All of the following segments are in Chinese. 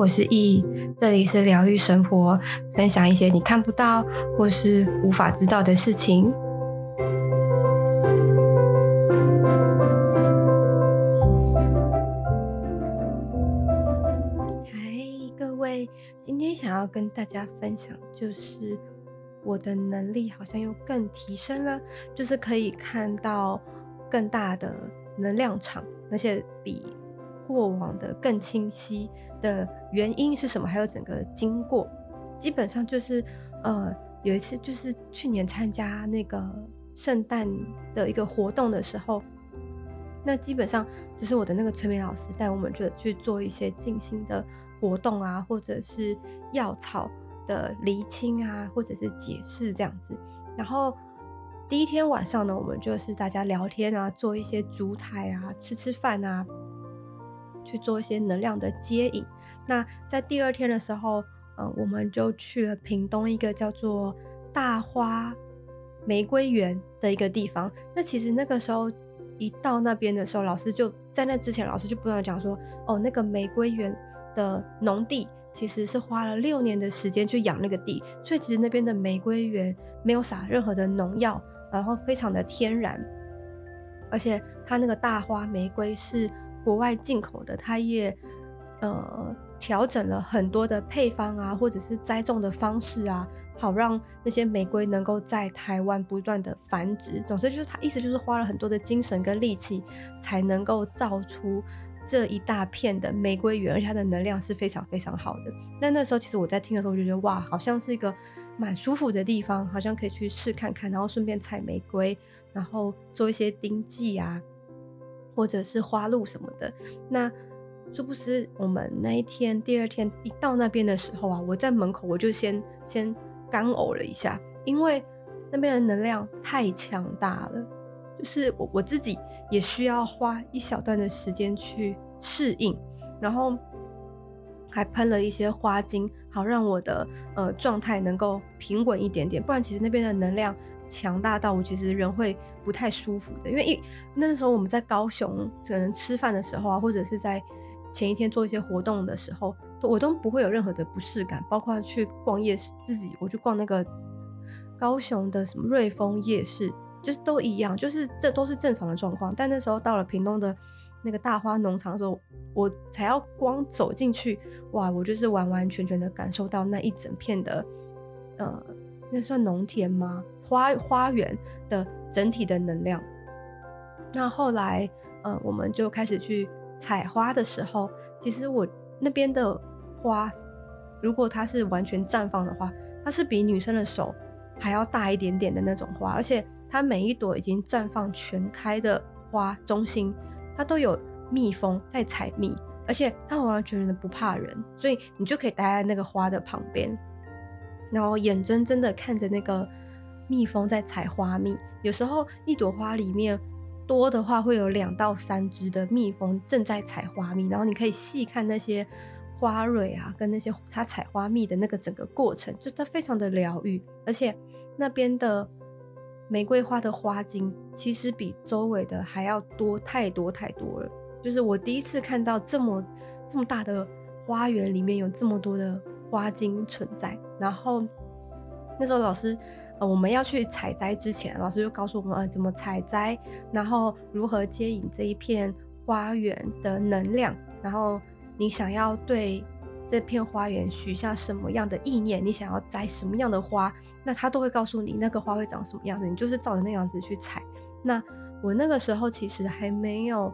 我是易，这里是疗愈生活，分享一些你看不到或是无法知道的事情。嗨，各位，今天想要跟大家分享，就是我的能力好像又更提升了，就是可以看到更大的能量场，而且比。过往的更清晰的原因是什么？还有整个经过，基本上就是，呃，有一次就是去年参加那个圣诞的一个活动的时候，那基本上就是我的那个催眠老师带我们去去做一些静心的活动啊，或者是药草的厘清啊，或者是解释这样子。然后第一天晚上呢，我们就是大家聊天啊，做一些烛台啊，吃吃饭啊。去做一些能量的接引。那在第二天的时候，呃，我们就去了屏东一个叫做大花玫瑰园的一个地方。那其实那个时候一到那边的时候，老师就在那之前，老师就不断讲说，哦，那个玫瑰园的农地其实是花了六年的时间去养那个地，所以其实那边的玫瑰园没有撒任何的农药，然后非常的天然，而且它那个大花玫瑰是。国外进口的，它也呃调整了很多的配方啊，或者是栽种的方式啊，好让那些玫瑰能够在台湾不断的繁殖。总之就是它意思就是花了很多的精神跟力气，才能够造出这一大片的玫瑰园，而且它的能量是非常非常好的。那那时候其实我在听的时候，我就觉得哇，好像是一个蛮舒服的地方，好像可以去试看看，然后顺便采玫瑰，然后做一些丁剂啊。或者是花露什么的，那殊不知我们那一天第二天一到那边的时候啊，我在门口我就先先干呕了一下，因为那边的能量太强大了，就是我我自己也需要花一小段的时间去适应，然后还喷了一些花精，好让我的呃状态能够平稳一点点，不然其实那边的能量。强大到我其实人会不太舒服的，因为一那时候我们在高雄可能吃饭的时候啊，或者是在前一天做一些活动的时候，我都不会有任何的不适感，包括去逛夜市，自己我去逛那个高雄的什么瑞丰夜市，就是都一样，就是这都是正常的状况。但那时候到了屏东的那个大花农场的时候，我才要光走进去，哇，我就是完完全全的感受到那一整片的呃。那算农田吗？花花园的整体的能量。那后来，呃，我们就开始去采花的时候，其实我那边的花，如果它是完全绽放的话，它是比女生的手还要大一点点的那种花，而且它每一朵已经绽放全开的花中心，它都有蜜蜂在采蜜，而且它完完全全的不怕人，所以你就可以待在那个花的旁边。然后眼睁睁的看着那个蜜蜂在采花蜜，有时候一朵花里面多的话会有两到三只的蜜蜂正在采花蜜，然后你可以细看那些花蕊啊，跟那些它采花蜜的那个整个过程，就它非常的疗愈，而且那边的玫瑰花的花茎其实比周围的还要多太多太多了，就是我第一次看到这么这么大的花园里面有这么多的。花茎存在，然后那时候老师，呃，我们要去采摘之前，老师就告诉我们，呃，怎么采摘，然后如何接引这一片花园的能量，然后你想要对这片花园许下什么样的意念，你想要摘什么样的花，那他都会告诉你那个花会长什么样子，你就是照着那样子去采。那我那个时候其实还没有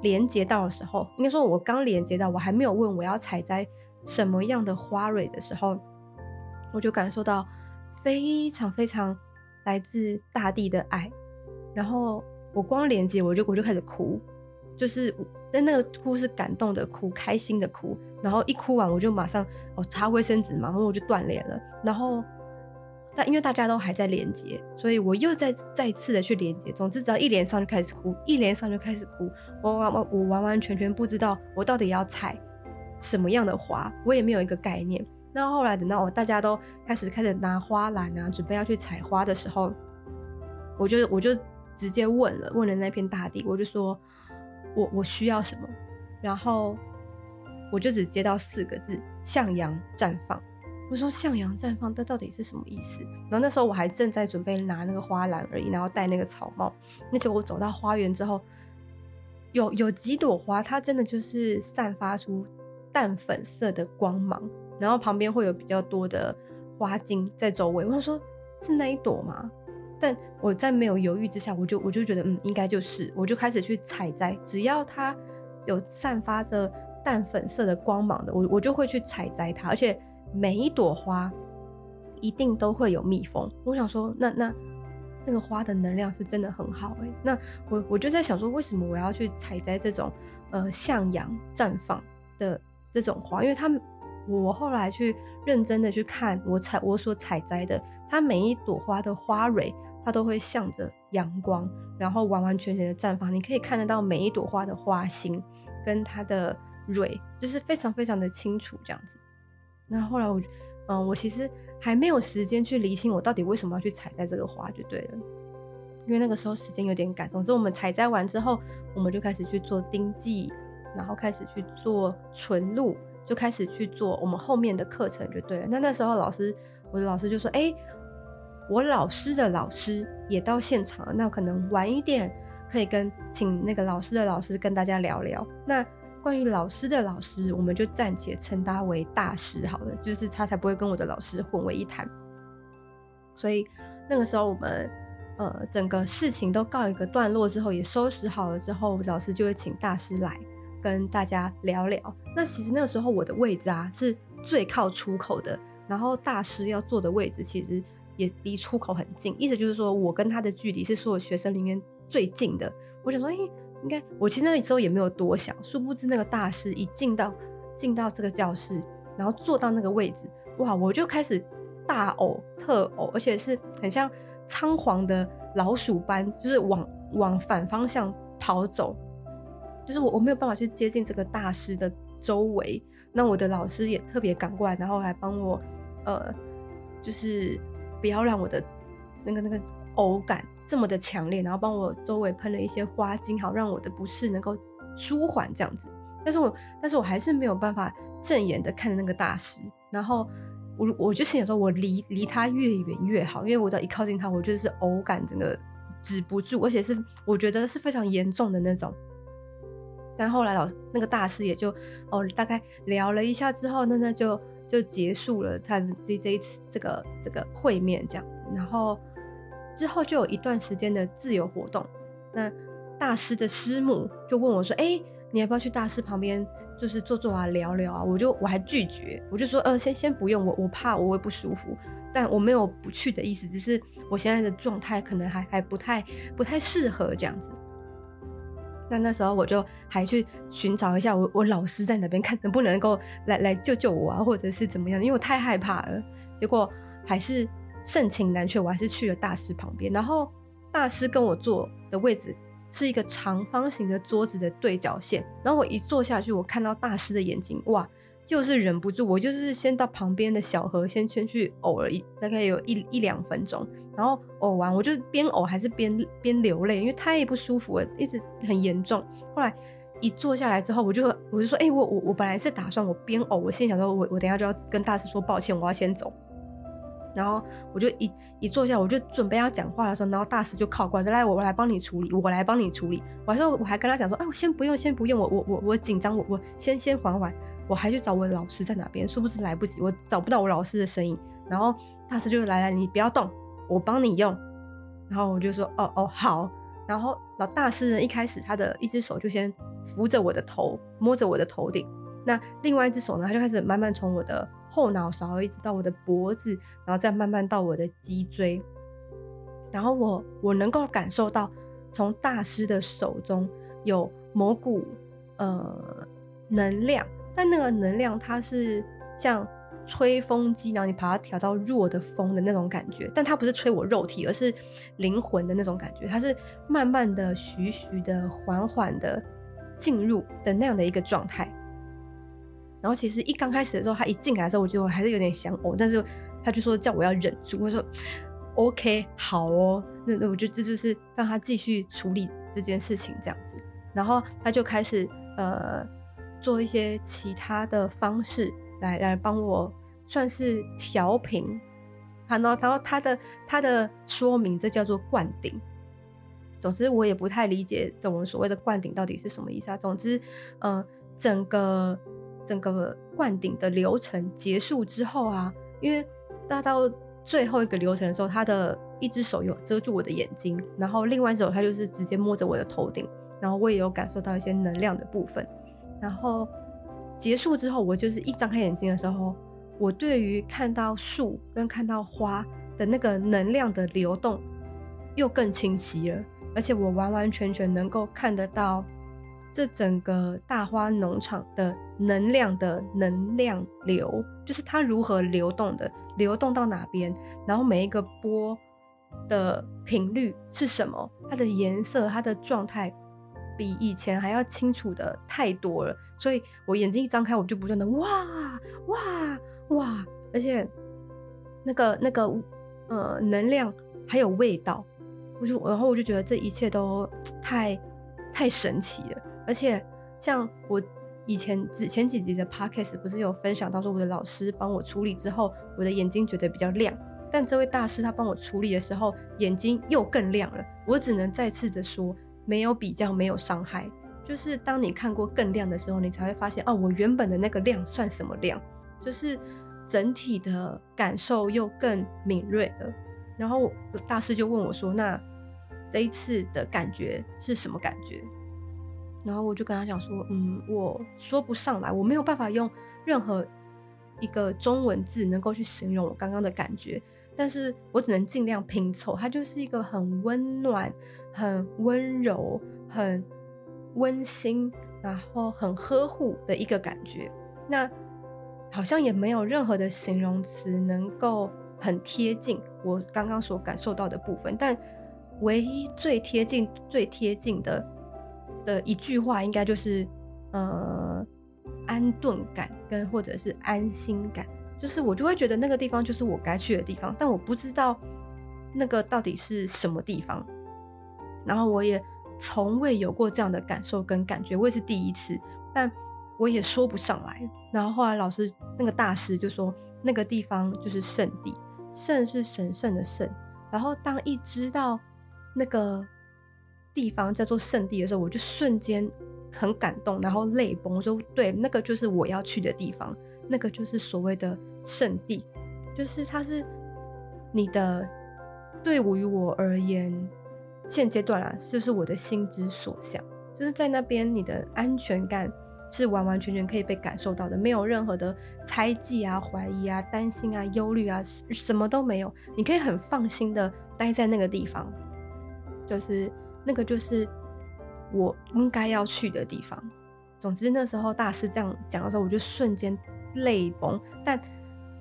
连接到的时候，应该说我刚连接到，我还没有问我要采摘。什么样的花蕊的时候，我就感受到非常非常来自大地的爱。然后我光连接，我就我就开始哭，就是但那个哭是感动的哭，开心的哭。然后一哭完，我就马上哦擦卫生纸嘛，然后我就断联了。然后但因为大家都还在连接，所以我又再再次的去连接。总之，只要一连上就开始哭，一连上就开始哭。我完完我完完全全不知道我到底要采。什么样的花，我也没有一个概念。那后来等到我大家都开始开始拿花篮啊，准备要去采花的时候，我就我就直接问了，问了那片大地，我就说我我需要什么，然后我就只接到四个字：向阳绽放。我说向阳绽放，这到底是什么意思？然后那时候我还正在准备拿那个花篮而已，然后戴那个草帽。那结果我走到花园之后，有有几朵花，它真的就是散发出淡粉色的光芒，然后旁边会有比较多的花茎在周围。我想说，是那一朵吗？但我在没有犹豫之下，我就我就觉得，嗯，应该就是，我就开始去采摘。只要它有散发着淡粉色的光芒的，我我就会去采摘它，而且。每一朵花一定都会有蜜蜂。我想说，那那那个花的能量是真的很好哎。那我我就在想说，为什么我要去采摘这种呃向阳绽放的这种花？因为它我后来去认真的去看我采我所采摘的，它每一朵花的花蕊，它都会向着阳光，然后完完全全的绽放。你可以看得到每一朵花的花心跟它的蕊，就是非常非常的清楚这样子。那后来我，嗯，我其实还没有时间去理清我到底为什么要去采摘这个花就对了，因为那个时候时间有点赶。总之，我们采摘完之后，我们就开始去做丁记，然后开始去做纯露，就开始去做我们后面的课程就对了。那那时候老师，我的老师就说：“哎，我老师的老师也到现场了，那可能晚一点可以跟请那个老师的老师跟大家聊聊。”那关于老师的老师，我们就暂且称他为大师好了，就是他才不会跟我的老师混为一谈。所以那个时候，我们呃整个事情都告一个段落之后，也收拾好了之后，老师就会请大师来跟大家聊聊。那其实那个时候我的位置啊是最靠出口的，然后大师要坐的位置其实也离出口很近，意思就是说我跟他的距离是所有学生里面最近的。我想说，诶。应该我其实那个时候也没有多想，殊不知那个大师一进到进到这个教室，然后坐到那个位置，哇，我就开始大呕特呕，而且是很像仓皇的老鼠般，就是往往反方向逃走，就是我我没有办法去接近这个大师的周围。那我的老师也特别赶过来，然后还帮我呃，就是不要让我的那个那个呕感。这么的强烈，然后帮我周围喷了一些花精，好让我的不适能够舒缓这样子。但是我，但是我还是没有办法正眼的看着那个大师。然后我，我就心想说，我离离他越远越好，因为我只要一靠近他，我就是呕感整个止不住，而且是我觉得是非常严重的那种。但后来老那个大师也就哦大概聊了一下之后，那那就就结束了他这这一次这个这个会面这样子，然后。之后就有一段时间的自由活动，那大师的师母就问我说：“哎、你要不要去大师旁边，就是坐坐啊，聊聊啊？”我就我还拒绝，我就说：“呃，先先不用，我我怕我会不舒服。”但我没有不去的意思，只是我现在的状态可能还还不太不太适合这样子。那那时候我就还去寻找一下我我老师在哪边，看能不能够来来救救我啊，或者是怎么样？因为我太害怕了。结果还是。盛情难却，我还是去了大师旁边。然后大师跟我坐的位置是一个长方形的桌子的对角线。然后我一坐下去，我看到大师的眼睛，哇，就是忍不住，我就是先到旁边的小河先先去呕了一大概有一一两分钟。然后呕完，我就边呕还是边边流泪，因为太不舒服了，一直很严重。后来一坐下来之后，我就我就说，哎、我我我本来是打算我边呕，我心里想说我我等下就要跟大师说抱歉，我要先走。然后我就一一坐下，我就准备要讲话的时候，然后大师就靠过来说：“来，我来帮你处理，我来帮你处理。”我还说，我还跟他讲说：“哎，我先不用，先不用，我我我我紧张，我我先先缓缓。”我还去找我的老师在哪边，殊不知来不及，我找不到我老师的身影。然后大师就来来，你不要动，我帮你用。然后我就说：“哦哦，好。”然后老大师呢，一开始他的一只手就先扶着我的头，摸着我的头顶。那另外一只手呢，他就开始慢慢从我的后脑勺一直到我的脖子，然后再慢慢到我的脊椎。然后我我能够感受到，从大师的手中有某股呃能量，但那个能量它是像吹风机，然后你把它调到弱的风的那种感觉，但它不是吹我肉体，而是灵魂的那种感觉，它是慢慢的、徐徐的、缓缓的进入的那样的一个状态。然后其实一刚开始的时候，他一进来的时候，我觉得我还是有点想呕，但是他就说叫我要忍住。我说 OK，好哦，那那我就这就是让他继续处理这件事情这样子。然后他就开始呃做一些其他的方式来来帮我算是调频。好，然后然后他的他的说明，这叫做灌顶。总之，我也不太理解这种所谓的灌顶到底是什么意思啊。总之，呃，整个整个灌顶的流程结束之后啊，因为大到最后一个流程的时候，他的一只手有遮住我的眼睛，然后另外一只手他就是直接摸着我的头顶，然后我也有感受到一些能量的部分。然后结束之后，我就是一张开眼睛的时候，我对于看到树跟看到花的那个能量的流动又更清晰了。而且我完完全全能够看得到这整个大花农场的能量的能量流，就是它如何流动的，流动到哪边，然后每一个波的频率是什么，它的颜色、它的状态，比以前还要清楚的太多了。所以我眼睛一张开，我就不断的哇哇哇，而且那个那个呃能量还有味道。我就，然后我就觉得这一切都 太太神奇了，而且像我以前之前几集的 podcast 不是有分享到说，我的老师帮我处理之后，我的眼睛觉得比较亮，但这位大师他帮我处理的时候，眼睛又更亮了。我只能再次的说，没有比较，没有伤害，就是当你看过更亮的时候，你才会发现，哦，我原本的那个亮算什么亮？就是整体的感受又更敏锐了。然后大师就问我说：“那这一次的感觉是什么感觉？”然后我就跟他讲说：“嗯，我说不上来，我没有办法用任何一个中文字能够去形容我刚刚的感觉，但是我只能尽量拼凑。它就是一个很温暖、很温柔、很温馨，然后很呵护的一个感觉。那好像也没有任何的形容词能够。”很贴近我刚刚所感受到的部分，但唯一最贴近、最贴近的的一句话，应该就是呃安顿感跟或者是安心感，就是我就会觉得那个地方就是我该去的地方，但我不知道那个到底是什么地方，然后我也从未有过这样的感受跟感觉，我也是第一次，但我也说不上来。然后后来老师那个大师就说，那个地方就是圣地。圣是神圣的圣，然后当一知道那个地方叫做圣地的时候，我就瞬间很感动，然后泪崩。我说：“对，那个就是我要去的地方，那个就是所谓的圣地，就是它是你的。对于我而言，现阶段啊，就是我的心之所向，就是在那边你的安全感。”是完完全全可以被感受到的，没有任何的猜忌啊、怀疑啊、担心啊、忧虑啊，什么都没有。你可以很放心的待在那个地方，就是那个就是我应该要去的地方。总之那时候大师这样讲的时候，我就瞬间泪崩，但。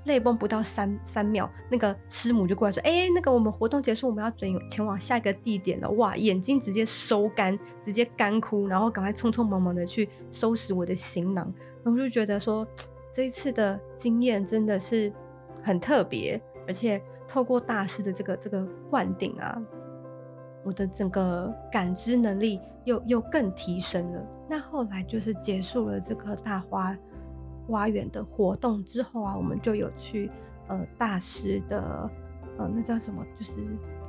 泪崩不到三三秒，那个师母就过来说：“哎、那个我们活动结束，我们要转前往下一个地点了。”哇，眼睛直接收干，直接干枯，然后赶快匆匆忙忙的去收拾我的行囊。然后我就觉得说，这一次的经验真的是很特别，而且透过大师的这个这个灌顶啊，我的整个感知能力又又更提升了。那后来就是结束了这个大花。花园的活动之后啊，我们就有去呃大师的呃那叫什么，就是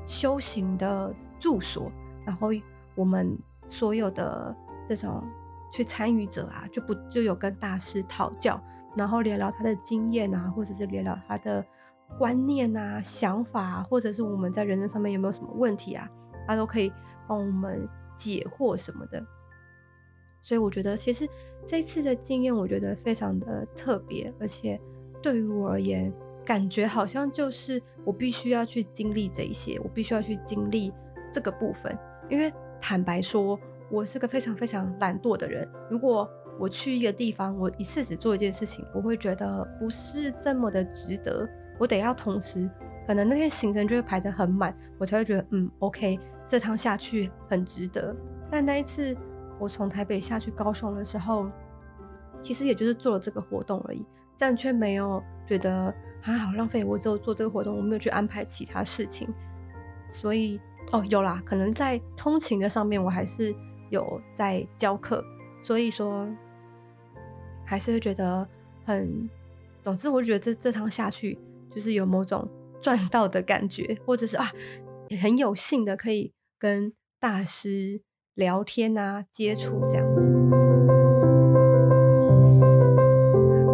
修行的住所。然后我们所有的这种去参与者啊，就不就有跟大师讨教，然后聊聊他的经验啊，或者是聊聊他的观念啊、想法啊，或者是我们在人生上面有没有什么问题啊，他都可以帮我们解惑什么的。所以我觉得，其实这次的经验，我觉得非常的特别，而且对于我而言，感觉好像就是我必须要去经历这一些，我必须要去经历这个部分。因为坦白说，我是个非常非常懒惰的人。如果我去一个地方，我一次只做一件事情，我会觉得不是这么的值得。我得要同时，可能那天行程就会排得很满，我才会觉得嗯，OK，这趟下去很值得。但那一次。我从台北下去高雄的时候，其实也就是做了这个活动而已，但却没有觉得还好浪费。我只有做这个活动，我没有去安排其他事情。所以哦，有啦，可能在通勤的上面，我还是有在教课。所以说，还是会觉得很，总之我觉得这这趟下去就是有某种赚到的感觉，或者是啊很有幸的可以跟大师聊天啊接触这样子。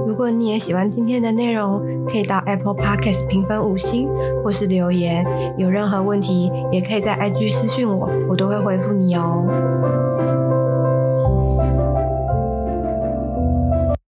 如果你也喜欢今天的内容，可以到 Apple Podcast 评分五星或是留言，有任何问题也可以在 IG 私讯我，我都会回复你哦。